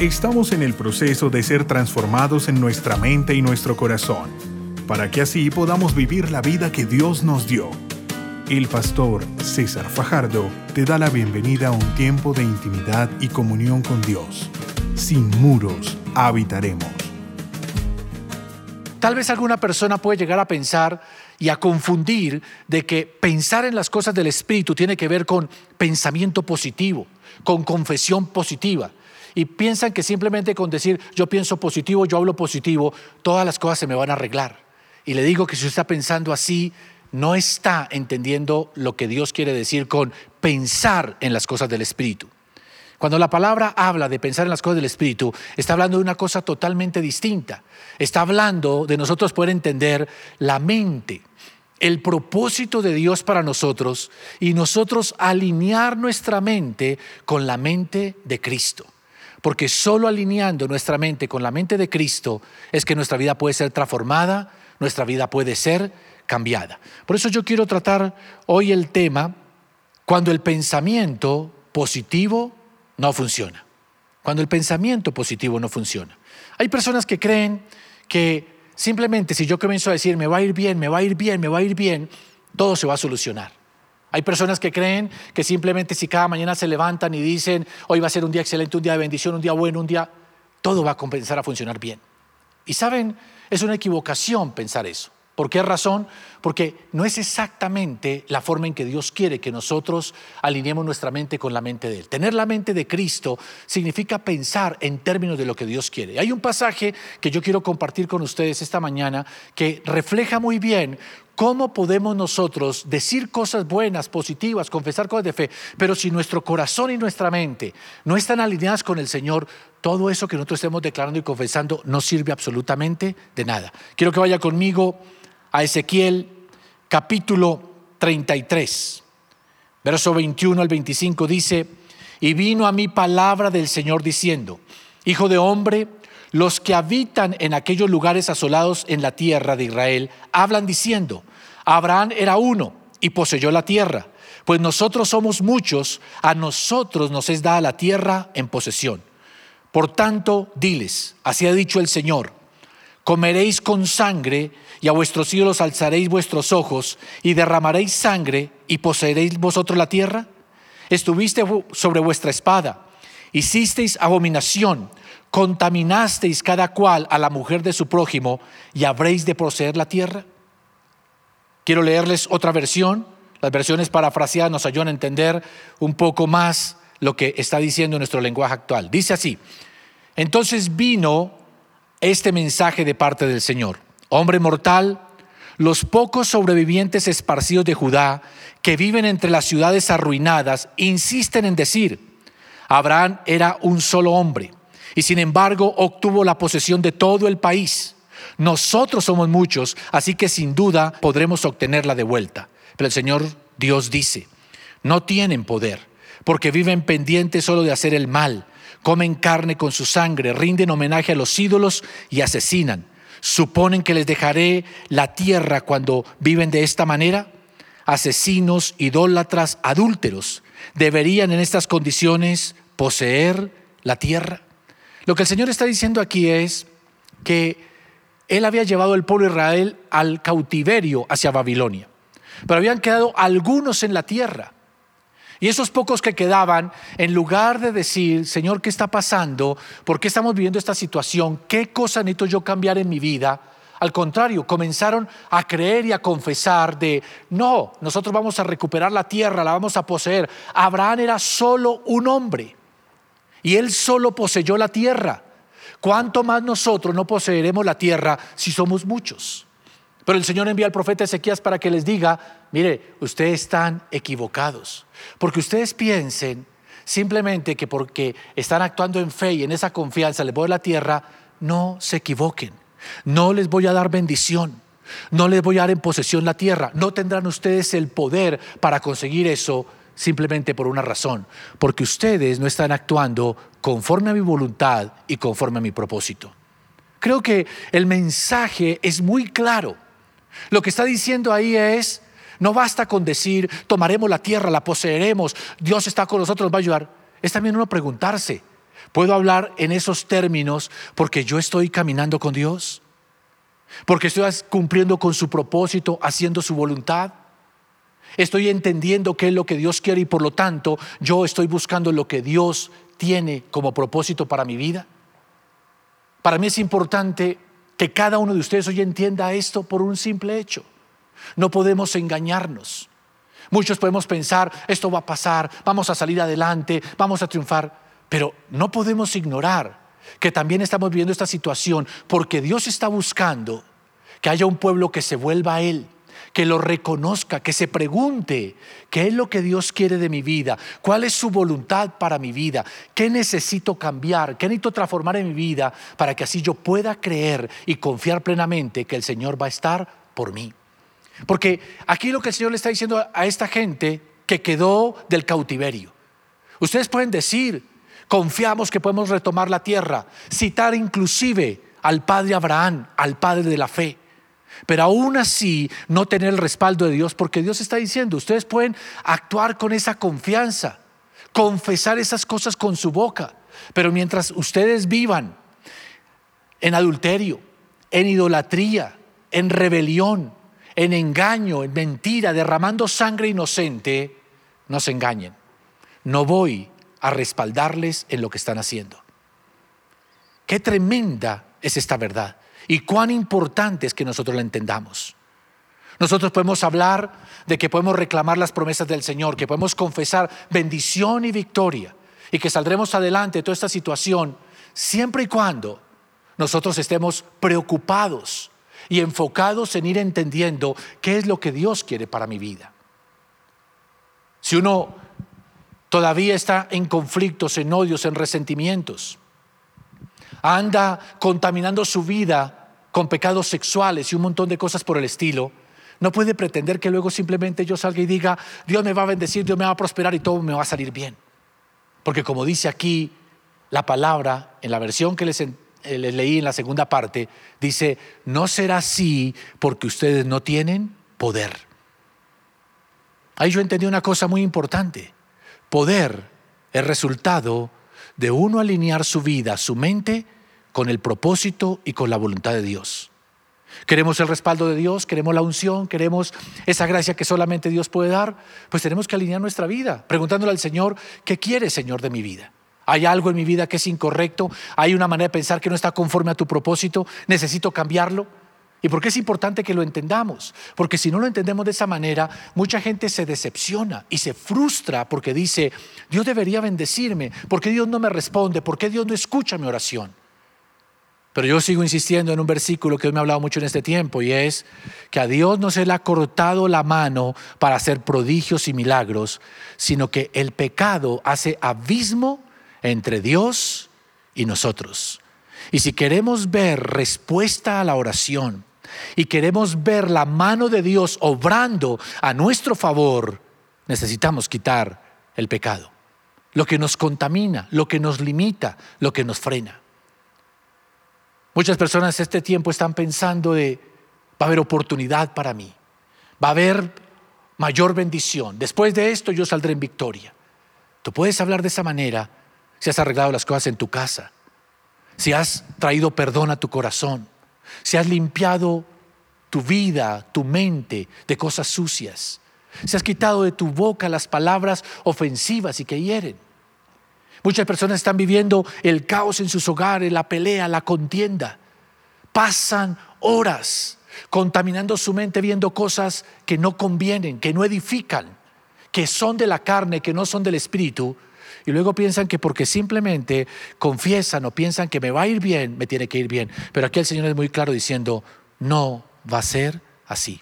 Estamos en el proceso de ser transformados en nuestra mente y nuestro corazón, para que así podamos vivir la vida que Dios nos dio. El pastor César Fajardo te da la bienvenida a un tiempo de intimidad y comunión con Dios. Sin muros habitaremos. Tal vez alguna persona puede llegar a pensar y a confundir de que pensar en las cosas del Espíritu tiene que ver con pensamiento positivo, con confesión positiva. Y piensan que simplemente con decir yo pienso positivo, yo hablo positivo, todas las cosas se me van a arreglar. Y le digo que si usted está pensando así, no está entendiendo lo que Dios quiere decir con pensar en las cosas del Espíritu. Cuando la palabra habla de pensar en las cosas del Espíritu, está hablando de una cosa totalmente distinta. Está hablando de nosotros poder entender la mente, el propósito de Dios para nosotros y nosotros alinear nuestra mente con la mente de Cristo. Porque solo alineando nuestra mente con la mente de Cristo es que nuestra vida puede ser transformada, nuestra vida puede ser cambiada. Por eso yo quiero tratar hoy el tema cuando el pensamiento positivo no funciona. Cuando el pensamiento positivo no funciona. Hay personas que creen que simplemente si yo comienzo a decir me va a ir bien, me va a ir bien, me va a ir bien, todo se va a solucionar. Hay personas que creen que simplemente si cada mañana se levantan y dicen hoy va a ser un día excelente, un día de bendición, un día bueno, un día, todo va a compensar a funcionar bien. Y saben, es una equivocación pensar eso. ¿Por qué razón? Porque no es exactamente la forma en que Dios quiere que nosotros alineemos nuestra mente con la mente de Él. Tener la mente de Cristo significa pensar en términos de lo que Dios quiere. Hay un pasaje que yo quiero compartir con ustedes esta mañana que refleja muy bien ¿Cómo podemos nosotros decir cosas buenas, positivas, confesar cosas de fe, pero si nuestro corazón y nuestra mente no están alineadas con el Señor, todo eso que nosotros estemos declarando y confesando no sirve absolutamente de nada? Quiero que vaya conmigo a Ezequiel capítulo 33, verso 21 al 25 dice, y vino a mí palabra del Señor diciendo, Hijo de hombre, los que habitan en aquellos lugares asolados en la tierra de Israel hablan diciendo, Abraham era uno y poseyó la tierra, pues nosotros somos muchos, a nosotros nos es dada la tierra en posesión. Por tanto, diles, así ha dicho el Señor, comeréis con sangre y a vuestros ídolos alzaréis vuestros ojos y derramaréis sangre y poseeréis vosotros la tierra. Estuviste sobre vuestra espada, hicisteis abominación, contaminasteis cada cual a la mujer de su prójimo y habréis de poseer la tierra. Quiero leerles otra versión. Las versiones parafraseadas nos ayudan a entender un poco más lo que está diciendo nuestro lenguaje actual. Dice así, entonces vino este mensaje de parte del Señor. Hombre mortal, los pocos sobrevivientes esparcidos de Judá que viven entre las ciudades arruinadas insisten en decir, Abraham era un solo hombre y sin embargo obtuvo la posesión de todo el país. Nosotros somos muchos, así que sin duda podremos obtenerla de vuelta. Pero el Señor Dios dice, no tienen poder, porque viven pendientes solo de hacer el mal comen carne con su sangre, rinden homenaje a los ídolos y asesinan. ¿Suponen que les dejaré la tierra cuando viven de esta manera? Asesinos, idólatras, adúlteros, deberían en estas condiciones poseer la tierra. Lo que el Señor está diciendo aquí es que Él había llevado al pueblo de Israel al cautiverio hacia Babilonia, pero habían quedado algunos en la tierra. Y esos pocos que quedaban, en lugar de decir, Señor, ¿qué está pasando? ¿Por qué estamos viviendo esta situación? ¿Qué cosa necesito yo cambiar en mi vida? Al contrario, comenzaron a creer y a confesar de, no, nosotros vamos a recuperar la tierra, la vamos a poseer. Abraham era solo un hombre y él solo poseyó la tierra. ¿Cuánto más nosotros no poseeremos la tierra si somos muchos? Pero el Señor envía al profeta Ezequías para que les diga, mire, ustedes están equivocados. Porque ustedes piensen simplemente que porque están actuando en fe y en esa confianza les voy a la tierra, no se equivoquen. No les voy a dar bendición. No les voy a dar en posesión la tierra. No tendrán ustedes el poder para conseguir eso simplemente por una razón. Porque ustedes no están actuando conforme a mi voluntad y conforme a mi propósito. Creo que el mensaje es muy claro. Lo que está diciendo ahí es, no basta con decir, tomaremos la tierra, la poseeremos, Dios está con nosotros, nos va a ayudar. Es también uno preguntarse, Puedo hablar en esos términos porque yo estoy caminando con Dios, porque estoy cumpliendo con su propósito, haciendo su voluntad. Estoy entendiendo qué es lo que Dios quiere y por lo tanto yo estoy buscando lo que Dios tiene como propósito para mi vida. Para mí es importante que cada uno de ustedes hoy entienda esto por un simple hecho. No podemos engañarnos. Muchos podemos pensar, esto va a pasar, vamos a salir adelante, vamos a triunfar, pero no podemos ignorar que también estamos viviendo esta situación porque Dios está buscando que haya un pueblo que se vuelva a Él, que lo reconozca, que se pregunte qué es lo que Dios quiere de mi vida, cuál es su voluntad para mi vida, qué necesito cambiar, qué necesito transformar en mi vida para que así yo pueda creer y confiar plenamente que el Señor va a estar por mí. Porque aquí lo que el Señor le está diciendo a esta gente que quedó del cautiverio. Ustedes pueden decir, confiamos que podemos retomar la tierra, citar inclusive al padre Abraham, al padre de la fe. Pero aún así no tener el respaldo de Dios, porque Dios está diciendo, ustedes pueden actuar con esa confianza, confesar esas cosas con su boca, pero mientras ustedes vivan en adulterio, en idolatría, en rebelión, en engaño, en mentira, derramando sangre inocente, no se engañen. No voy a respaldarles en lo que están haciendo. Qué tremenda es esta verdad y cuán importante es que nosotros la entendamos. Nosotros podemos hablar de que podemos reclamar las promesas del Señor, que podemos confesar bendición y victoria y que saldremos adelante de toda esta situación siempre y cuando nosotros estemos preocupados y enfocados en ir entendiendo qué es lo que Dios quiere para mi vida. Si uno todavía está en conflictos, en odios, en resentimientos, anda contaminando su vida con pecados sexuales y un montón de cosas por el estilo, no puede pretender que luego simplemente yo salga y diga, Dios me va a bendecir, Dios me va a prosperar y todo me va a salir bien. Porque como dice aquí la palabra, en la versión que les eh, leí en la segunda parte, dice, no será así porque ustedes no tienen poder. Ahí yo entendí una cosa muy importante. Poder es resultado de uno alinear su vida, su mente, con el propósito y con la voluntad de Dios. Queremos el respaldo de Dios, queremos la unción, queremos esa gracia que solamente Dios puede dar, pues tenemos que alinear nuestra vida, preguntándole al Señor, ¿qué quiere Señor de mi vida? hay algo en mi vida que es incorrecto, hay una manera de pensar que no está conforme a tu propósito, necesito cambiarlo. ¿Y por qué es importante que lo entendamos? Porque si no lo entendemos de esa manera, mucha gente se decepciona y se frustra porque dice, Dios debería bendecirme, ¿por qué Dios no me responde? ¿Por qué Dios no escucha mi oración? Pero yo sigo insistiendo en un versículo que hoy me ha hablado mucho en este tiempo y es que a Dios no se le ha cortado la mano para hacer prodigios y milagros, sino que el pecado hace abismo entre Dios y nosotros. Y si queremos ver respuesta a la oración y queremos ver la mano de Dios obrando a nuestro favor, necesitamos quitar el pecado, lo que nos contamina, lo que nos limita, lo que nos frena. Muchas personas este tiempo están pensando de, va a haber oportunidad para mí, va a haber mayor bendición, después de esto yo saldré en victoria. Tú puedes hablar de esa manera si has arreglado las cosas en tu casa, si has traído perdón a tu corazón, si has limpiado tu vida, tu mente de cosas sucias, si has quitado de tu boca las palabras ofensivas y que hieren. Muchas personas están viviendo el caos en sus hogares, la pelea, la contienda. Pasan horas contaminando su mente viendo cosas que no convienen, que no edifican, que son de la carne, que no son del espíritu, y luego piensan que porque simplemente confiesan o piensan que me va a ir bien, me tiene que ir bien. Pero aquí el Señor es muy claro diciendo, no va a ser así.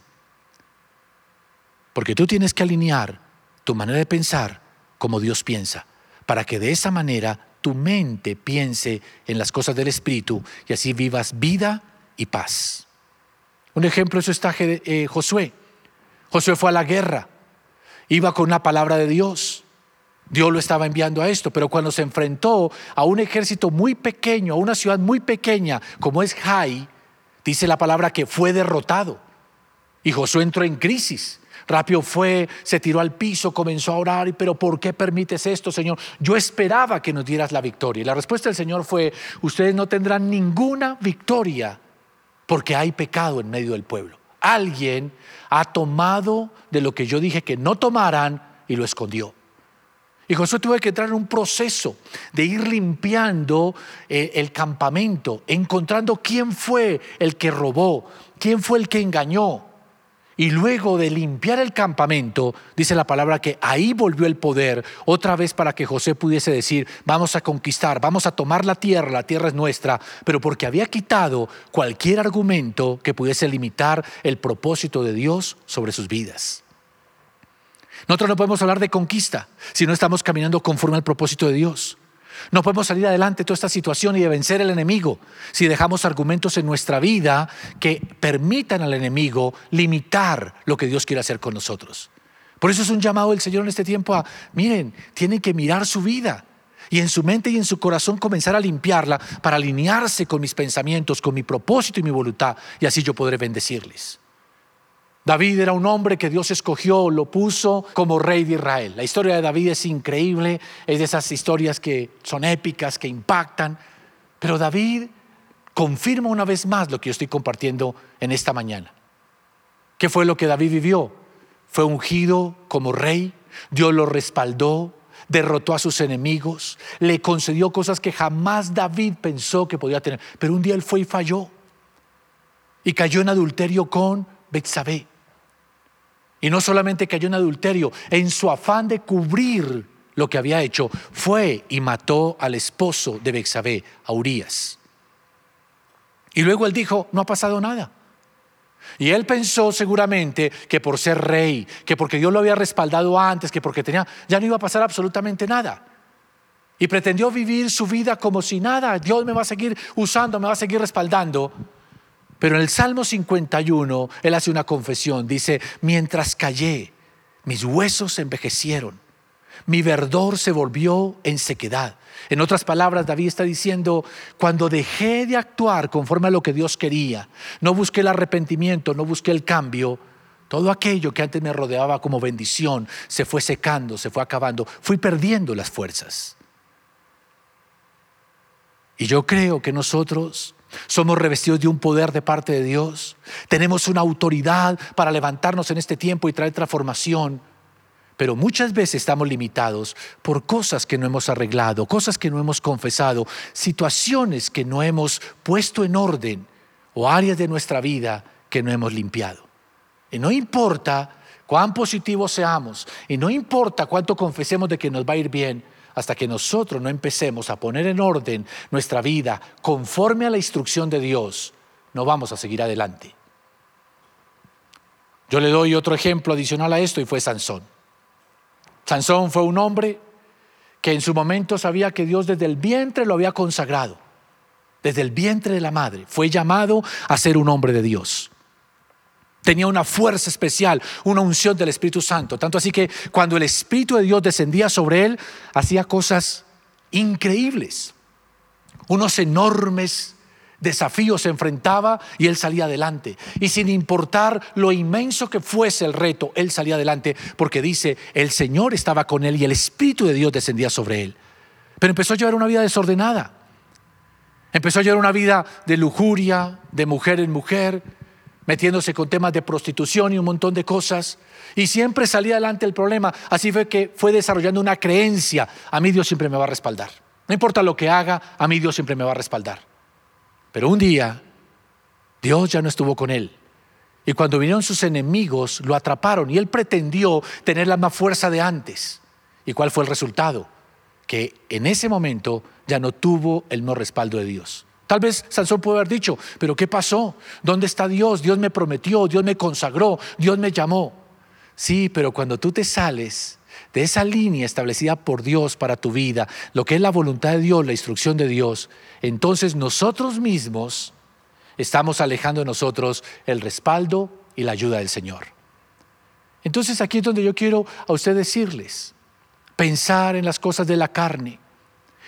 Porque tú tienes que alinear tu manera de pensar como Dios piensa, para que de esa manera tu mente piense en las cosas del Espíritu y así vivas vida y paz. Un ejemplo es está eh, Josué. Josué fue a la guerra, iba con una palabra de Dios. Dios lo estaba enviando a esto, pero cuando se enfrentó a un ejército muy pequeño, a una ciudad muy pequeña como es Jai, dice la palabra que fue derrotado. Y Josué entró en crisis. Rápido fue, se tiró al piso, comenzó a orar, pero ¿por qué permites esto, Señor? Yo esperaba que nos dieras la victoria. Y la respuesta del Señor fue, ustedes no tendrán ninguna victoria porque hay pecado en medio del pueblo. Alguien ha tomado de lo que yo dije que no tomaran y lo escondió. Y Josué tuvo que entrar en un proceso de ir limpiando eh, el campamento, encontrando quién fue el que robó, quién fue el que engañó. Y luego de limpiar el campamento, dice la palabra que ahí volvió el poder otra vez para que José pudiese decir, vamos a conquistar, vamos a tomar la tierra, la tierra es nuestra, pero porque había quitado cualquier argumento que pudiese limitar el propósito de Dios sobre sus vidas. Nosotros no podemos hablar de conquista si no estamos caminando conforme al propósito de Dios. No podemos salir adelante de toda esta situación y de vencer al enemigo si dejamos argumentos en nuestra vida que permitan al enemigo limitar lo que Dios quiere hacer con nosotros. Por eso es un llamado del Señor en este tiempo a, miren, tienen que mirar su vida y en su mente y en su corazón comenzar a limpiarla para alinearse con mis pensamientos, con mi propósito y mi voluntad y así yo podré bendecirles. David era un hombre que Dios escogió, lo puso como rey de Israel. La historia de David es increíble, es de esas historias que son épicas, que impactan, pero David confirma una vez más lo que yo estoy compartiendo en esta mañana. ¿Qué fue lo que David vivió? Fue ungido como rey, Dios lo respaldó, derrotó a sus enemigos, le concedió cosas que jamás David pensó que podía tener, pero un día él fue y falló y cayó en adulterio con Betsabé. Y no solamente cayó en adulterio, en su afán de cubrir lo que había hecho, fue y mató al esposo de Bexabé, a Urias. Y luego él dijo, no ha pasado nada. Y él pensó seguramente que por ser rey, que porque Dios lo había respaldado antes, que porque tenía, ya no iba a pasar absolutamente nada. Y pretendió vivir su vida como si nada, Dios me va a seguir usando, me va a seguir respaldando. Pero en el Salmo 51, él hace una confesión. Dice, mientras callé, mis huesos envejecieron, mi verdor se volvió en sequedad. En otras palabras, David está diciendo, cuando dejé de actuar conforme a lo que Dios quería, no busqué el arrepentimiento, no busqué el cambio, todo aquello que antes me rodeaba como bendición se fue secando, se fue acabando, fui perdiendo las fuerzas. Y yo creo que nosotros somos revestidos de un poder de parte de Dios. Tenemos una autoridad para levantarnos en este tiempo y traer transformación. Pero muchas veces estamos limitados por cosas que no hemos arreglado, cosas que no hemos confesado, situaciones que no hemos puesto en orden o áreas de nuestra vida que no hemos limpiado. Y no importa cuán positivos seamos y no importa cuánto confesemos de que nos va a ir bien, hasta que nosotros no empecemos a poner en orden nuestra vida conforme a la instrucción de Dios, no vamos a seguir adelante. Yo le doy otro ejemplo adicional a esto y fue Sansón. Sansón fue un hombre que en su momento sabía que Dios desde el vientre lo había consagrado, desde el vientre de la madre, fue llamado a ser un hombre de Dios tenía una fuerza especial, una unción del Espíritu Santo. Tanto así que cuando el Espíritu de Dios descendía sobre él, hacía cosas increíbles. Unos enormes desafíos se enfrentaba y él salía adelante. Y sin importar lo inmenso que fuese el reto, él salía adelante porque dice, el Señor estaba con él y el Espíritu de Dios descendía sobre él. Pero empezó a llevar una vida desordenada. Empezó a llevar una vida de lujuria, de mujer en mujer, metiéndose con temas de prostitución y un montón de cosas. Y siempre salía adelante el problema. Así fue que fue desarrollando una creencia. A mí Dios siempre me va a respaldar. No importa lo que haga, a mí Dios siempre me va a respaldar. Pero un día, Dios ya no estuvo con él. Y cuando vinieron sus enemigos, lo atraparon y él pretendió tener la más fuerza de antes. ¿Y cuál fue el resultado? Que en ese momento ya no tuvo el no respaldo de Dios. Tal vez Sansón puede haber dicho, pero ¿qué pasó? ¿Dónde está Dios? Dios me prometió, Dios me consagró, Dios me llamó. Sí, pero cuando tú te sales de esa línea establecida por Dios para tu vida, lo que es la voluntad de Dios, la instrucción de Dios, entonces nosotros mismos estamos alejando de nosotros el respaldo y la ayuda del Señor. Entonces aquí es donde yo quiero a usted decirles, pensar en las cosas de la carne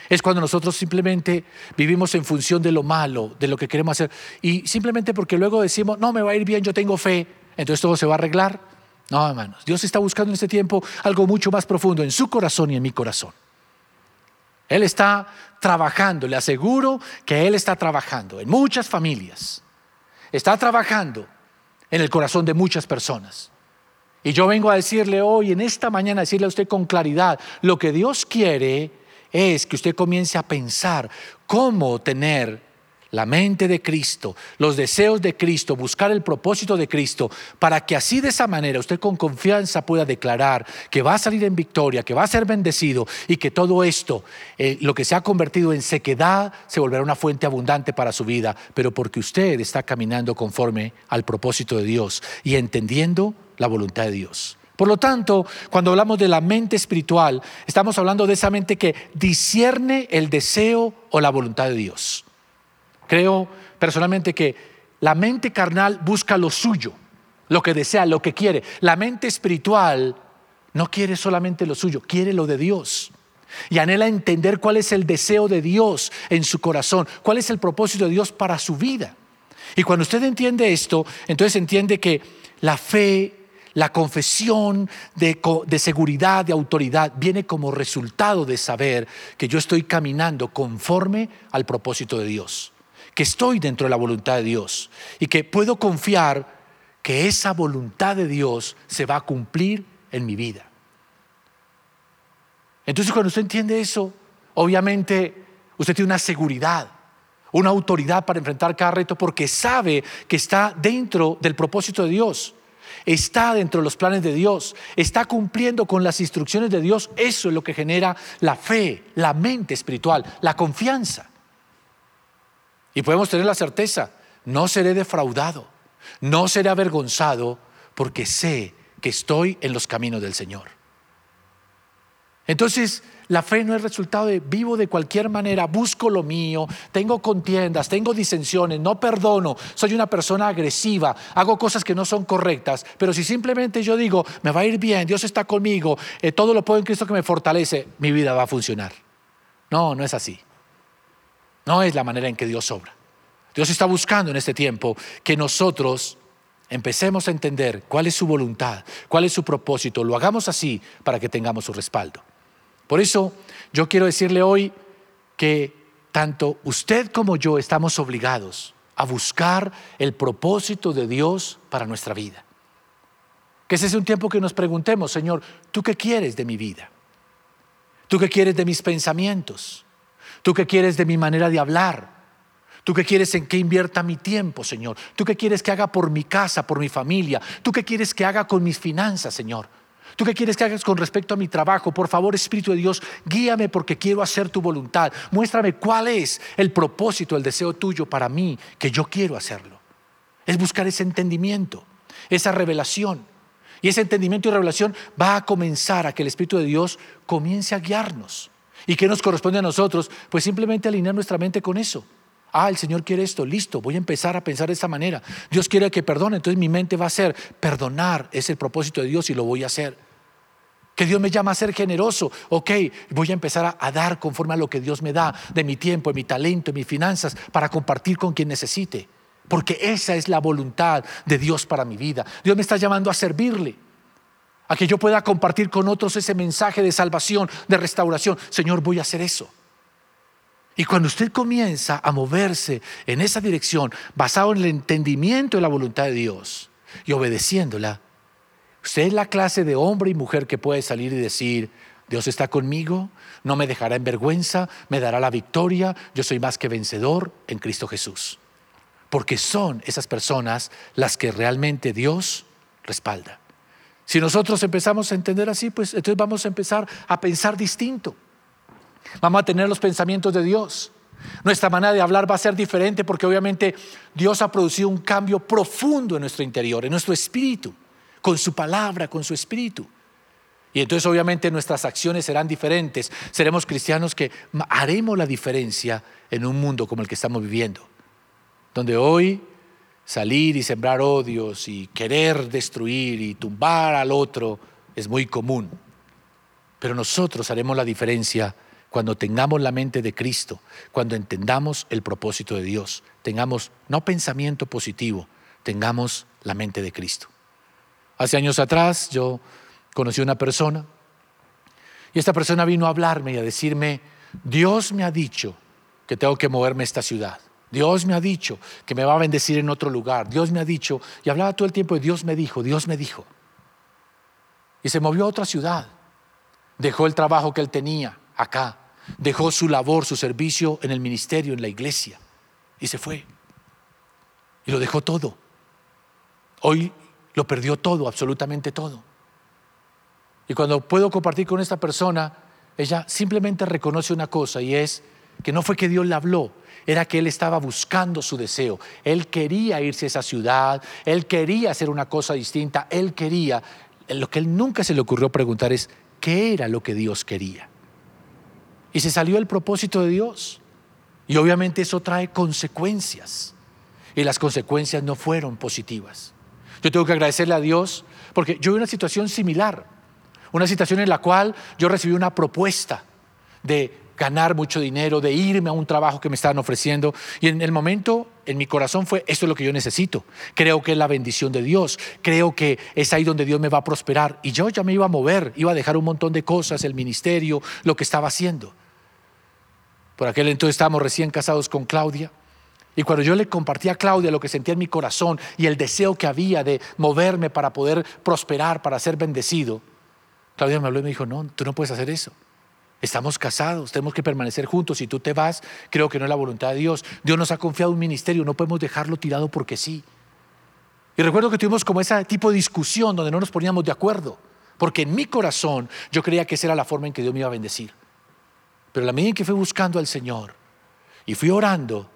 es cuando nosotros simplemente vivimos en función de lo malo, de lo que queremos hacer. Y simplemente porque luego decimos, no, me va a ir bien, yo tengo fe, entonces todo se va a arreglar. No, hermanos, Dios está buscando en este tiempo algo mucho más profundo en su corazón y en mi corazón. Él está trabajando, le aseguro que Él está trabajando en muchas familias. Está trabajando en el corazón de muchas personas. Y yo vengo a decirle hoy, en esta mañana, a decirle a usted con claridad, lo que Dios quiere es que usted comience a pensar cómo tener la mente de Cristo, los deseos de Cristo, buscar el propósito de Cristo, para que así de esa manera usted con confianza pueda declarar que va a salir en victoria, que va a ser bendecido y que todo esto, eh, lo que se ha convertido en sequedad, se volverá una fuente abundante para su vida, pero porque usted está caminando conforme al propósito de Dios y entendiendo la voluntad de Dios. Por lo tanto, cuando hablamos de la mente espiritual, estamos hablando de esa mente que discierne el deseo o la voluntad de Dios. Creo personalmente que la mente carnal busca lo suyo, lo que desea, lo que quiere. La mente espiritual no quiere solamente lo suyo, quiere lo de Dios. Y anhela entender cuál es el deseo de Dios en su corazón, cuál es el propósito de Dios para su vida. Y cuando usted entiende esto, entonces entiende que la fe, la confesión de, seguridad, de autoridad, viene como resultado de saber que yo estoy caminando conforme al propósito de Dios que estoy dentro de la voluntad de Dios y que puedo confiar que esa voluntad de Dios se va a cumplir en mi vida. Entonces cuando usted entiende eso, obviamente usted tiene una seguridad, una autoridad para enfrentar cada reto porque sabe que está dentro del propósito de Dios, está dentro de los planes de Dios, está cumpliendo con las instrucciones de Dios. Eso es lo que genera la fe, la mente espiritual, la confianza. Y podemos tener la certeza, no seré defraudado, no seré avergonzado, porque sé que estoy en los caminos del Señor. Entonces, la fe no es resultado de vivo de cualquier manera, busco lo mío, tengo contiendas, tengo disensiones, no perdono, soy una persona agresiva, hago cosas que no son correctas, pero si simplemente yo digo, me va a ir bien, Dios está conmigo, eh, todo lo puedo en Cristo que me fortalece, mi vida va a funcionar. No, no es así. No es la manera en que Dios obra. Dios está buscando en este tiempo que nosotros empecemos a entender cuál es su voluntad, cuál es su propósito, lo hagamos así para que tengamos su respaldo. Por eso yo quiero decirle hoy que tanto usted como yo estamos obligados a buscar el propósito de Dios para nuestra vida. Que ese es un tiempo que nos preguntemos, Señor, ¿tú qué quieres de mi vida? ¿Tú qué quieres de mis pensamientos? ¿Tú qué quieres de mi manera de hablar? ¿Tú qué quieres en qué invierta mi tiempo, Señor? ¿Tú qué quieres que haga por mi casa, por mi familia? ¿Tú qué quieres que haga con mis finanzas, Señor? ¿Tú qué quieres que hagas con respecto a mi trabajo? Por favor, Espíritu de Dios, guíame porque quiero hacer tu voluntad. Muéstrame cuál es el propósito, el deseo tuyo para mí, que yo quiero hacerlo. Es buscar ese entendimiento, esa revelación. Y ese entendimiento y revelación va a comenzar a que el Espíritu de Dios comience a guiarnos. ¿Y qué nos corresponde a nosotros? Pues simplemente alinear nuestra mente con eso. Ah, el Señor quiere esto, listo, voy a empezar a pensar de esta manera. Dios quiere que perdone, entonces mi mente va a ser, perdonar es el propósito de Dios y lo voy a hacer. Que Dios me llama a ser generoso, ok, voy a empezar a, dar conforme a lo que Dios me da, de mi tiempo, de mi talento, de mis finanzas, para compartir con quien necesite. Porque esa es la voluntad de Dios para mi vida. Dios me está llamando a servirle a que yo pueda compartir con otros ese mensaje de salvación, de restauración. Señor, voy a hacer eso. Y cuando usted comienza a moverse en esa dirección, basado en el entendimiento de la voluntad de Dios y obedeciéndola, usted es la clase de hombre y mujer que puede salir y decir, Dios está conmigo, no me dejará en vergüenza, me dará la victoria, yo soy más que vencedor en Cristo Jesús. Porque son esas personas las que realmente Dios respalda. Si nosotros empezamos a entender así, pues entonces vamos a empezar a pensar distinto. Vamos a tener los pensamientos de Dios. Nuestra manera de hablar va a ser diferente porque obviamente Dios ha producido un cambio profundo en nuestro interior, en nuestro espíritu, con su palabra, con su espíritu. Y entonces obviamente nuestras acciones serán diferentes. Seremos cristianos que haremos la diferencia en un mundo como el que estamos viviendo, donde hoy salir y sembrar odios y querer destruir y tumbar al otro es muy común. Pero nosotros haremos la diferencia cuando tengamos la mente de Cristo, cuando entendamos el propósito de Dios, tengamos no pensamiento positivo, tengamos la mente de Cristo. Hace años atrás yo conocí a una persona y esta persona vino a hablarme y a decirme, Dios me ha dicho que tengo que moverme a esta ciudad. Dios me ha dicho que me va a bendecir en otro lugar. Dios me ha dicho, y hablaba todo el tiempo de Dios me dijo, Dios me dijo. Y se movió a otra ciudad. Dejó el trabajo que él tenía acá. Dejó su labor, su servicio en el ministerio, en la iglesia. Y se fue. Y lo dejó todo. Hoy lo perdió todo, absolutamente todo. Y cuando puedo compartir con esta persona, ella simplemente reconoce una cosa y es que no fue que Dios le habló, era que él estaba buscando su deseo. Él quería irse a esa ciudad, él quería hacer una cosa distinta, él quería. Lo que él nunca se le ocurrió preguntar es, ¿qué era lo que Dios quería? Y se salió el propósito de Dios. Y obviamente eso trae consecuencias. Y las consecuencias no fueron positivas. Yo tengo que agradecerle a Dios porque yo vi una situación similar. Una situación en la cual yo recibí una propuesta de ganar mucho dinero, de irme a un trabajo que me estaban ofreciendo. Y en el momento, en mi corazón fue, esto es lo que yo necesito. Creo que es la bendición de Dios. Creo que es ahí donde Dios me va a prosperar. Y yo ya me iba a mover, iba a dejar un montón de cosas, el ministerio, lo que estaba haciendo. Por aquel entonces estábamos recién casados con Claudia. Y cuando yo le compartí a Claudia lo que sentía en mi corazón y el deseo que había de moverme para poder prosperar, para ser bendecido, Claudia me habló y me dijo, no, tú no puedes hacer eso. Estamos casados, tenemos que permanecer juntos. Si tú te vas, creo que no es la voluntad de Dios. Dios nos ha confiado un ministerio, no podemos dejarlo tirado porque sí. Y recuerdo que tuvimos como ese tipo de discusión donde no nos poníamos de acuerdo, porque en mi corazón yo creía que esa era la forma en que Dios me iba a bendecir. Pero la medida en que fui buscando al Señor y fui orando,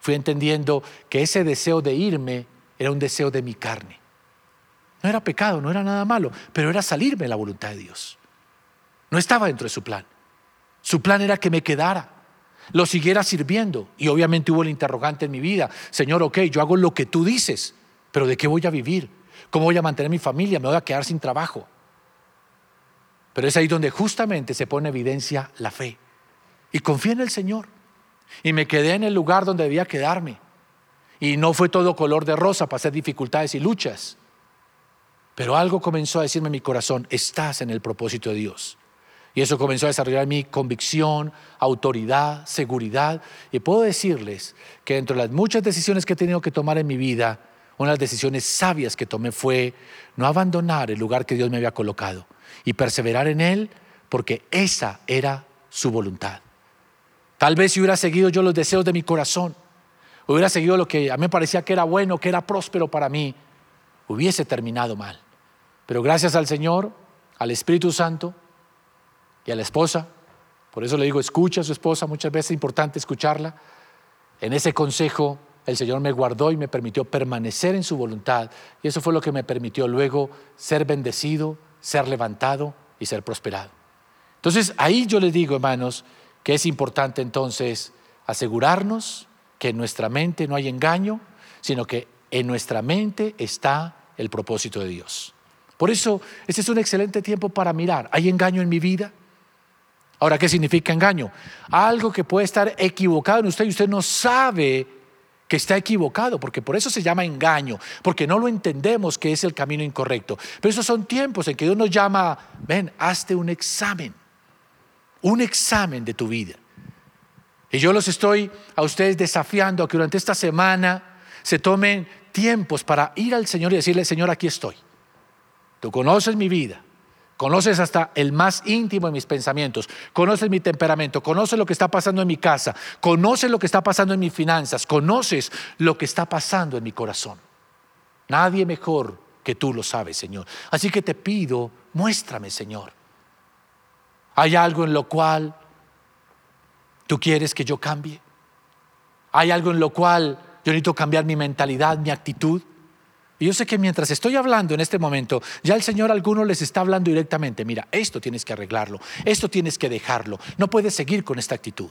fui entendiendo que ese deseo de irme era un deseo de mi carne. No era pecado, no era nada malo, pero era salirme de la voluntad de Dios. No estaba dentro de su plan. Su plan era que me quedara, lo siguiera sirviendo. Y obviamente hubo el interrogante en mi vida, Señor, ok, yo hago lo que tú dices, pero ¿de qué voy a vivir? ¿Cómo voy a mantener mi familia? ¿Me voy a quedar sin trabajo? Pero es ahí donde justamente se pone en evidencia la fe. Y confié en el Señor. Y me quedé en el lugar donde debía quedarme. Y no fue todo color de rosa, pasé dificultades y luchas. Pero algo comenzó a decirme en mi corazón, estás en el propósito de Dios. Y eso comenzó a desarrollar mi convicción, autoridad, seguridad. Y puedo decirles que dentro de las muchas decisiones que he tenido que tomar en mi vida, una de las decisiones sabias que tomé fue no abandonar el lugar que Dios me había colocado y perseverar en él porque esa era su voluntad. Tal vez si hubiera seguido yo los deseos de mi corazón, hubiera seguido lo que a mí me parecía que era bueno, que era próspero para mí, hubiese terminado mal. Pero gracias al Señor, al Espíritu Santo y a la esposa, por eso le digo, escucha a su esposa, muchas veces es importante escucharla. En ese consejo el Señor me guardó y me permitió permanecer en su voluntad. Y eso fue lo que me permitió luego ser bendecido, ser levantado y ser prosperado. Entonces ahí yo les digo, hermanos, que es importante entonces asegurarnos que en nuestra mente no hay engaño, sino que en nuestra mente está el propósito de Dios. Por eso, este es un excelente tiempo para mirar. ¿Hay engaño en mi vida? Ahora, ¿qué significa engaño? Algo que puede estar equivocado en usted y usted no sabe que está equivocado, porque por eso se llama engaño, porque no lo entendemos que es el camino incorrecto. Pero esos son tiempos en que Dios nos llama, ven, hazte un examen un examen de tu vida. Y yo los estoy a ustedes desafiando a que durante esta semana se tomen tiempos para ir al Señor y decirle, Señor, aquí estoy. Tú conoces mi vida, conoces hasta el más íntimo de mis pensamientos, conoces mi temperamento, conoces lo que está pasando en mi casa, conoces lo que está pasando en mis finanzas, conoces lo que está pasando en mi corazón. Nadie mejor que tú lo sabes, Señor. Así que te pido, muéstrame, Señor. ¿Hay algo en lo cual tú quieres que yo cambie? ¿Hay algo en lo cual yo necesito cambiar mi mentalidad, mi actitud? Y yo sé que mientras estoy hablando en este momento, ya el Señor a algunos les está hablando directamente, mira, esto tienes que arreglarlo, esto tienes que dejarlo, no puedes seguir con esta actitud.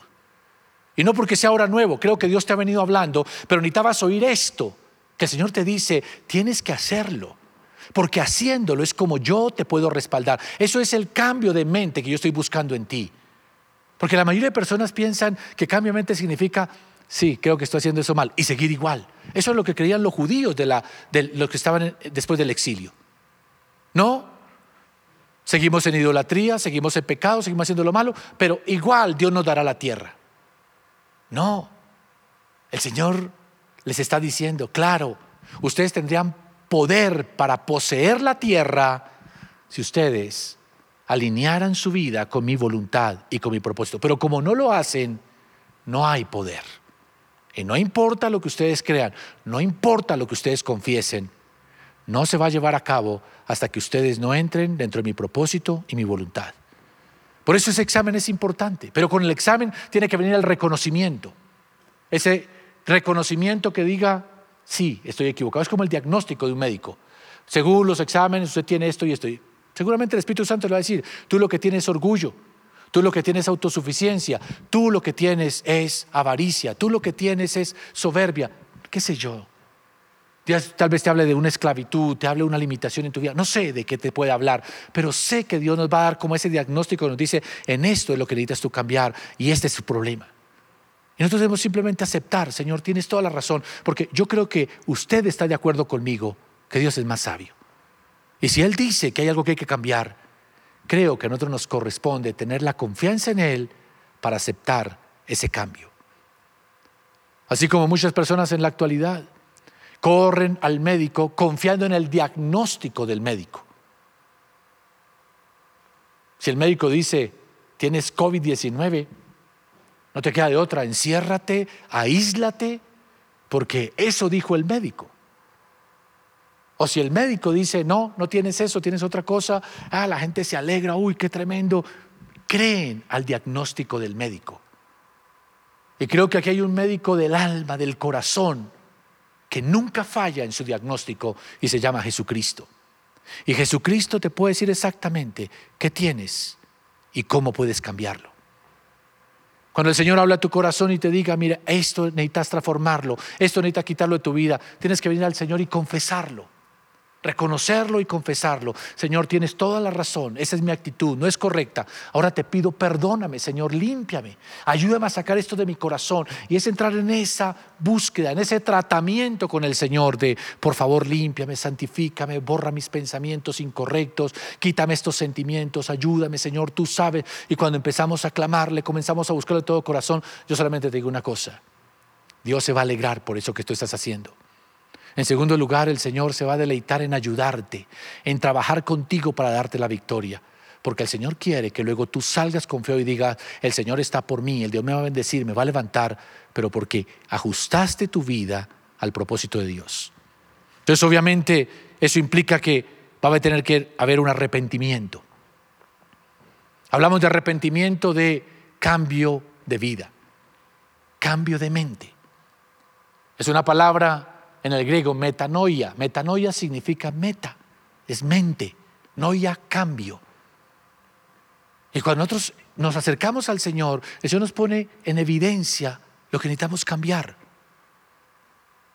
Y no porque sea ahora nuevo, creo que Dios te ha venido hablando, pero necesitabas oír esto, que el Señor te dice, tienes que hacerlo porque haciéndolo es como yo te puedo respaldar. Eso es el cambio de mente que yo estoy buscando en ti. Porque la mayoría de personas piensan que cambio de mente significa, sí, creo que estoy haciendo eso mal, y seguir igual. Eso es lo que creían los judíos de, la, de los que estaban después del exilio. No. Seguimos en idolatría, seguimos en pecado, seguimos haciendo lo malo, pero igual Dios nos dará la tierra. No. El Señor les está diciendo, claro, ustedes tendrían poder para poseer la tierra si ustedes alinearan su vida con mi voluntad y con mi propósito. Pero como no lo hacen, no hay poder. Y no importa lo que ustedes crean, no importa lo que ustedes confiesen, no se va a llevar a cabo hasta que ustedes no entren dentro de mi propósito y mi voluntad. Por eso ese examen es importante, pero con el examen tiene que venir el reconocimiento. Ese reconocimiento que diga, sí, estoy equivocado. Es como el diagnóstico de un médico. Según los exámenes, usted tiene esto y esto. Seguramente el Espíritu Santo le va a decir, tú lo que tienes es orgullo, tú lo que tienes es autosuficiencia, tú lo que tienes es avaricia, tú lo que tienes es soberbia, qué sé yo. Tal vez te hable de una esclavitud, te hable de una limitación en tu vida. No sé de qué te puede hablar, pero sé que Dios nos va a dar como ese diagnóstico que nos dice, en esto es lo que necesitas tú cambiar y este es su problema. Y nosotros debemos simplemente aceptar, Señor, tienes toda la razón, porque yo creo que usted está de acuerdo conmigo, que Dios es más sabio. Y si Él dice que hay algo que hay que cambiar, creo que a nosotros nos corresponde tener la confianza en Él para aceptar ese cambio. Así como muchas personas en la actualidad corren al médico confiando en el diagnóstico del médico. Si el médico dice, tienes COVID-19, no te queda de otra, enciérrate, aíslate, porque eso dijo el médico. O si el médico dice, no, no tienes eso, tienes otra cosa, ah, la gente se alegra, uy, qué tremendo. Creen al diagnóstico del médico. Y creo que aquí hay un médico del alma, del corazón, que nunca falla en su diagnóstico y se llama Jesucristo. Y Jesucristo te puede decir exactamente qué tienes y cómo puedes cambiarlo. Cuando el Señor habla a tu corazón y te diga, mira, esto necesitas transformarlo, esto necesitas quitarlo de tu vida, tienes que venir al Señor y confesarlo reconocerlo y confesarlo. Señor, tienes toda la razón, esa es mi actitud, no es correcta. Ahora te pido, perdóname, Señor, límpiame, ayúdame a sacar esto de mi corazón. Y es entrar en esa búsqueda, en ese tratamiento con el Señor de, por favor, límpiame, santifícame, borra mis pensamientos incorrectos, quítame estos sentimientos, ayúdame, Señor, tú sabes. Y cuando empezamos a clamarle, comenzamos a buscarle de todo corazón, yo solamente te digo una cosa, Dios se va a alegrar por eso que tú estás haciendo. En segundo lugar, el Señor se va a deleitar en ayudarte, en trabajar contigo para darte la victoria. Porque el Señor quiere que luego tú salgas confiado y digas, el Señor está por mí, el Dios me va a bendecir, me va a levantar, pero porque ajustaste tu vida al propósito de Dios. Entonces, obviamente, eso implica que va a tener que haber un arrepentimiento. Hablamos de arrepentimiento de cambio de vida, cambio de mente. Es una palabra en el griego metanoia. Metanoia significa meta, es mente, noia, cambio. Y cuando nosotros nos acercamos al Señor, el Señor nos pone en evidencia lo que necesitamos cambiar.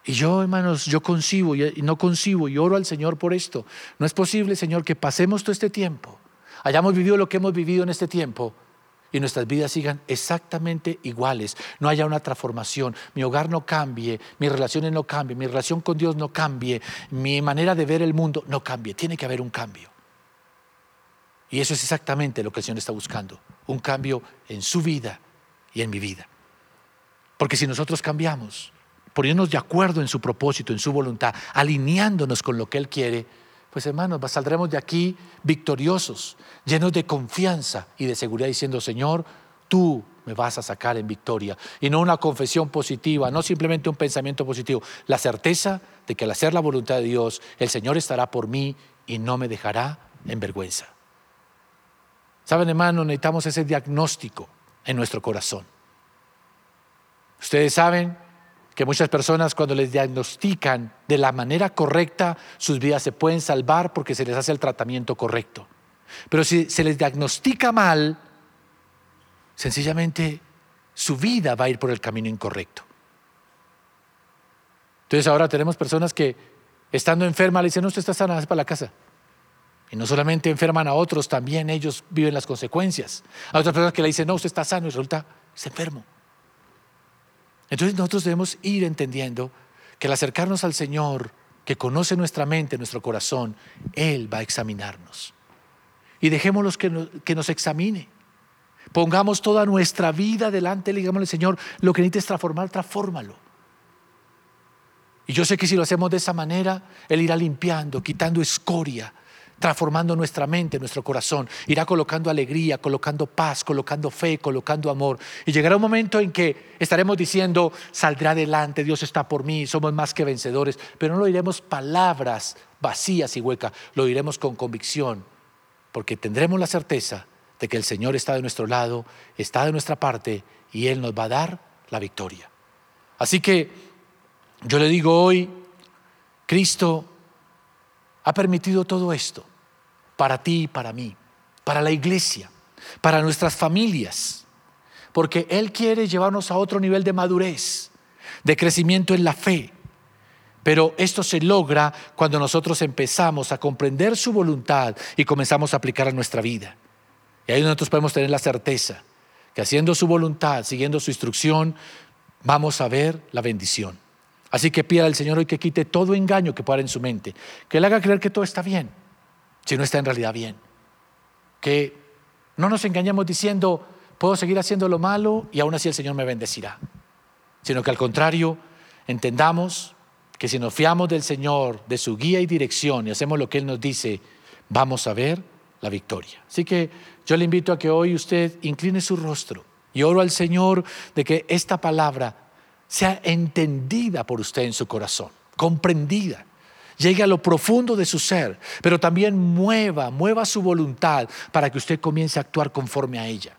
Y yo, hermanos, yo concibo y no concibo y oro al Señor por esto. No es posible, Señor, que pasemos todo este tiempo, hayamos vivido lo que hemos vivido en este tiempo y nuestras vidas sigan exactamente iguales, no haya una transformación, mi hogar no cambie, mis relaciones no cambien, mi relación con Dios no cambie, mi manera de ver el mundo no cambie, tiene que haber un cambio. Y eso es exactamente lo que el Señor está buscando, un cambio en su vida y en mi vida. Porque si nosotros cambiamos, poniéndonos de acuerdo en su propósito, en su voluntad, alineándonos con lo que Él quiere, pues hermanos, saldremos de aquí victoriosos, llenos de confianza y de seguridad, diciendo, Señor, tú me vas a sacar en victoria. Y no una confesión positiva, no simplemente un pensamiento positivo, la certeza de que al hacer la voluntad de Dios, el Señor estará por mí y no me dejará en vergüenza. Saben, hermanos, necesitamos ese diagnóstico en nuestro corazón. Ustedes saben que muchas personas cuando les diagnostican de la manera correcta, sus vidas se pueden salvar porque se les hace el tratamiento correcto. Pero si se les diagnostica mal, sencillamente su vida va a ir por el camino incorrecto. Entonces ahora tenemos personas que estando enfermas le dicen, no, usted está sana, para la casa. Y no solamente enferman a otros, también ellos viven las consecuencias. Hay otras personas que le dicen, no, usted está sano y resulta, es enfermo. Entonces nosotros debemos ir entendiendo que al acercarnos al Señor que conoce nuestra mente, nuestro corazón, Él va a examinarnos. Y dejémoslos que nos, examine. Pongamos toda nuestra vida delante, digámosle, Señor, lo que necesites transformar, transfórmalo. Y yo sé que si lo hacemos de esa manera, Él irá limpiando, quitando escoria, transformando nuestra mente, nuestro corazón. Irá colocando alegría, colocando paz, colocando fe, colocando amor. Y llegará un momento en que estaremos diciendo, saldré adelante, Dios está por mí, somos más que vencedores. Pero no lo diremos palabras vacías y huecas, lo diremos con convicción, porque tendremos la certeza de que el Señor está de nuestro lado, está de nuestra parte y Él nos va a dar la victoria. Así que yo le digo hoy, Cristo ha permitido todo esto para ti y para mí, para la iglesia, para nuestras familias, porque Él quiere llevarnos a otro nivel de madurez, de crecimiento en la fe. Pero esto se logra cuando nosotros empezamos a comprender su voluntad y comenzamos a aplicar a nuestra vida. Y ahí nosotros podemos tener la certeza que haciendo su voluntad, siguiendo su instrucción, vamos a ver la bendición. Así que pida al Señor hoy que quite todo engaño que pueda en su mente, que le haga creer que todo está bien, si no está en realidad bien. Que no nos engañemos diciendo, puedo seguir haciendo lo malo y aún así el Señor me bendecirá. Sino que al contrario, entendamos que si nos fiamos del Señor, de su guía y dirección y hacemos lo que Él nos dice, vamos a ver la victoria. Así que yo le invito a que hoy usted incline su rostro y oro al Señor de que esta palabra sea entendida por usted en su corazón, comprendida, llegue a lo profundo de su ser, pero también mueva, mueva su voluntad para que usted comience a actuar conforme a ella.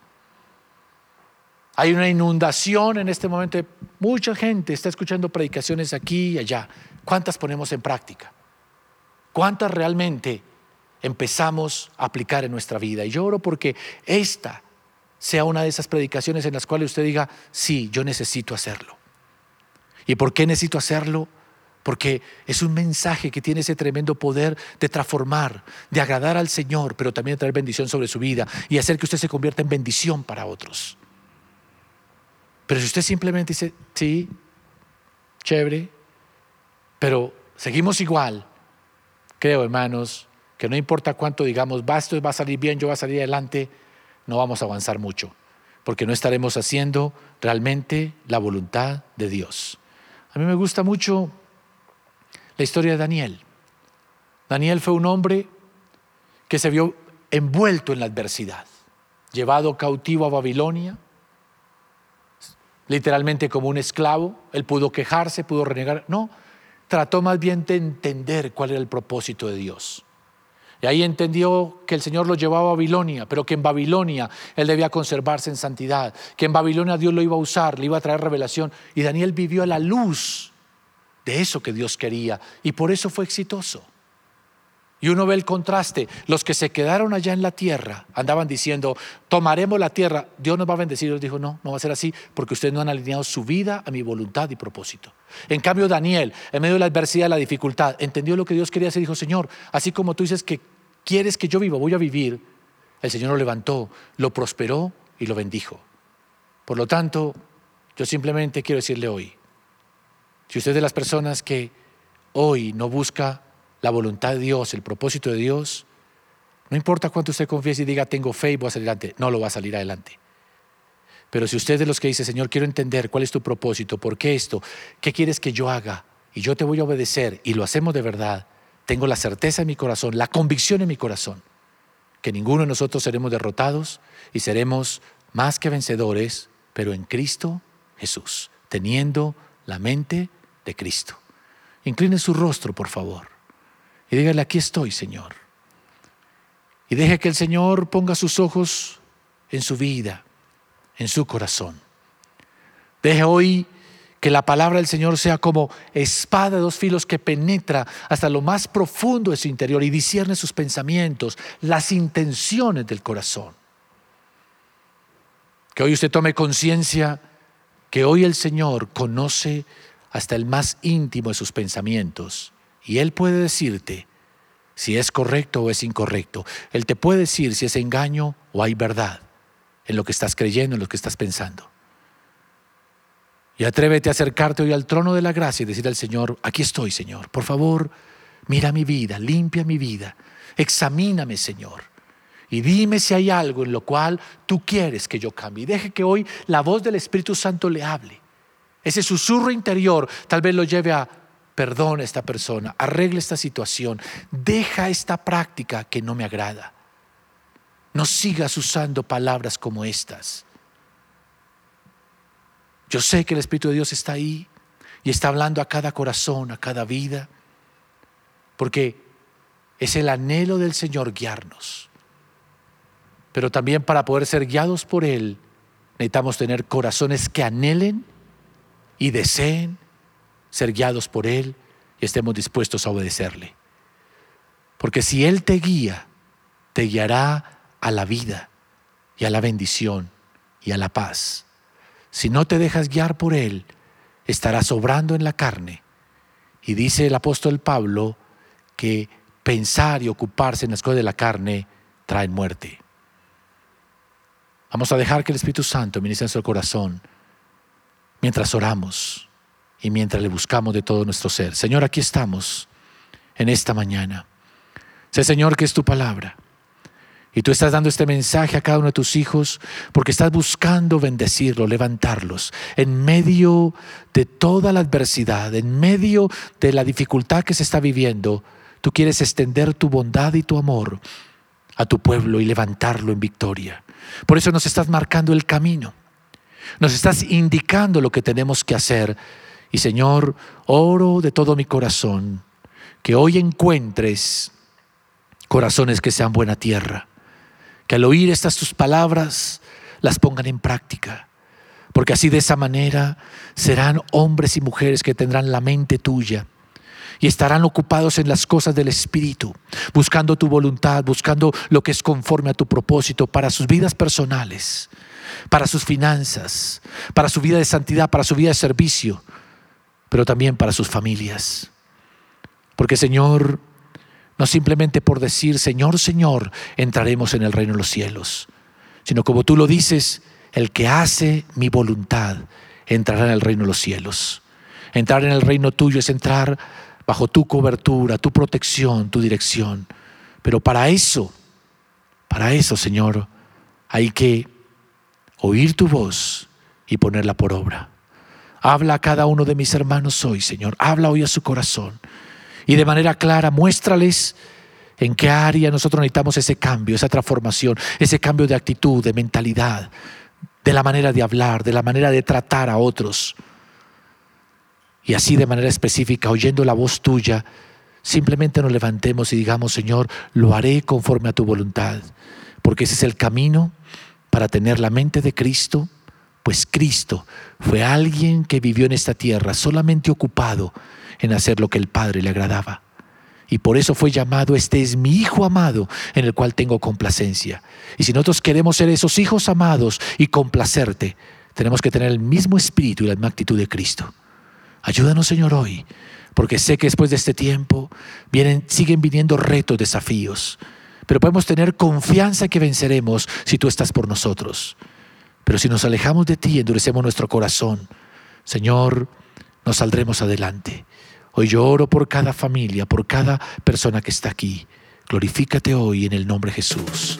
Hay una inundación en este momento. Mucha gente está escuchando predicaciones aquí y allá. ¿Cuántas ponemos en práctica? ¿Cuántas realmente empezamos a aplicar en nuestra vida. Y yo oro porque esta sea una de esas predicaciones en las cuales usted diga, sí, yo necesito hacerlo. ¿Y por qué necesito hacerlo? Porque es un mensaje que tiene ese tremendo poder de transformar, de agradar al Señor, pero también de traer bendición sobre su vida y hacer que usted se convierta en bendición para otros. Pero si usted simplemente dice, sí, chévere, pero seguimos igual, creo, hermanos, que no importa cuánto digamos, va, esto va a salir bien, yo voy a salir adelante, no vamos a avanzar mucho, porque no estaremos haciendo realmente la voluntad de Dios. A mí me gusta mucho la historia de Daniel. Daniel fue un hombre que se vio envuelto en la adversidad, llevado cautivo a Babilonia, literalmente como un esclavo, él pudo quejarse, pudo renegar, no, trató más bien de entender cuál era el propósito de Dios. Y ahí entendió que el Señor lo llevaba a Babilonia, pero que en Babilonia él debía conservarse en santidad, que en Babilonia Dios lo iba a usar, le iba a traer revelación. Y Daniel vivió a la luz de eso que Dios quería y por eso fue exitoso. Y uno ve el contraste. Los que se quedaron allá en la tierra andaban diciendo, tomaremos la tierra, Dios nos va a bendecir. Dios dijo, no, no va a ser así porque ustedes no han alineado su vida a mi voluntad y propósito. En cambio, Daniel, en medio de la adversidad, la dificultad, entendió lo que Dios quería hacer y dijo, Señor, así como tú dices que quieres que yo viva, voy a vivir, el Señor lo levantó, lo prosperó y lo bendijo. Por lo tanto, yo simplemente quiero decirle hoy, si usted es de las personas que hoy no busca la voluntad de Dios, el propósito de Dios, no importa cuánto usted confiese y diga, tengo fe y voy a salir adelante, no lo va a salir adelante. Pero si usted es de los que dice, Señor, quiero entender cuál es tu propósito, por qué esto, qué quieres que yo haga, y yo te voy a obedecer, y lo hacemos de verdad, tengo la certeza en mi corazón, la convicción en mi corazón, que ninguno de nosotros seremos derrotados y seremos más que vencedores, pero en Cristo Jesús, teniendo la mente de Cristo. Incline su rostro, por favor, y dígale, aquí estoy, Señor. Y deje que el Señor ponga sus ojos en su vida, en su corazón. Deje hoy que la palabra del Señor sea como espada de dos filos que penetra hasta lo más profundo de su interior y discierne sus pensamientos, las intenciones del corazón. Que hoy usted tome conciencia que hoy el Señor conoce hasta el más íntimo de sus pensamientos y Él puede decirte si es correcto o es incorrecto. Él te puede decir si es engaño o hay verdad en lo que estás creyendo, en lo que estás pensando. Y atrévete a acercarte hoy al trono de la gracia y decir al Señor, aquí estoy, Señor. Por favor, mira mi vida, limpia mi vida, examíname, Señor. Y dime si hay algo en lo cual tú quieres que yo cambie. Deje que hoy la voz del Espíritu Santo le hable. Ese susurro interior tal vez lo lleve a perdona a esta persona, arregle esta situación, deja esta práctica que no me agrada. No sigas usando palabras como estas. Yo sé que el Espíritu de Dios está ahí y está hablando a cada corazón, a cada vida, porque es el anhelo del Señor guiarnos. Pero también para poder ser guiados por Él, necesitamos tener corazones que anhelen y deseen ser guiados por Él y estemos dispuestos a obedecerle. Porque si Él te guía, te guiará a la vida y a la bendición y a la paz. Si no te dejas guiar por Él, estarás obrando en la carne. Y dice el apóstol Pablo que pensar y ocuparse en las cosas de la carne traen muerte. Vamos a dejar que el Espíritu Santo ministre nuestro corazón mientras oramos y mientras le buscamos de todo nuestro ser. Señor, aquí estamos en esta mañana. Sé, Señor, que es tu palabra. Y tú estás dando este mensaje a cada uno de tus hijos porque estás buscando bendecirlos, levantarlos en medio de toda la adversidad, en medio de la dificultad que se está viviendo. Tú quieres extender tu bondad y tu amor a tu pueblo y levantarlo en victoria. Por eso nos estás marcando el camino. Nos estás indicando lo que tenemos que hacer. Y Señor, oro de todo mi corazón que hoy encuentres corazones que sean buena tierra, que al oír estas tus palabras las pongan en práctica, porque así de esa manera serán hombres y mujeres que tendrán la mente tuya y estarán ocupados en las cosas del Espíritu, buscando tu voluntad, buscando lo que es conforme a tu propósito para sus vidas personales para sus finanzas, para su vida de santidad, para su vida de servicio, pero también para sus familias. Porque Señor, no simplemente por decir Señor, Señor, entraremos en el reino de los cielos, sino como tú lo dices, el que hace mi voluntad entrará en el reino de los cielos. Entrar en el reino tuyo es entrar bajo tu cobertura, tu protección, tu dirección. Pero para eso, para eso, Señor, hay que oír tu voz y ponerla por obra. Habla a cada uno de mis hermanos hoy, Señor. Habla hoy a su corazón. Y de manera clara, muéstrales en qué área nosotros necesitamos ese cambio, esa transformación, ese cambio de actitud, de mentalidad, de la manera de hablar, de la manera de tratar a otros. Y así de manera específica, oyendo la voz tuya, simplemente nos levantemos y digamos, Señor, lo haré conforme a tu voluntad, porque ese es el camino para tener la mente de Cristo? Pues Cristo fue alguien que vivió en esta tierra solamente ocupado en hacer lo que el Padre le agradaba. Y por eso fue llamado, este es mi Hijo amado en el cual tengo complacencia. Y si nosotros queremos ser esos hijos amados y complacerte, tenemos que tener el mismo espíritu y la misma actitud de Cristo. Ayúdanos, Señor, hoy, porque sé que después de este tiempo vienen, siguen viniendo retos, desafíos. Pero podemos tener confianza que venceremos si tú estás por nosotros. Pero si nos alejamos de ti y endurecemos nuestro corazón, Señor, nos saldremos adelante. Hoy yo oro por cada familia, por cada persona que está aquí. Glorifícate hoy en el nombre de Jesús.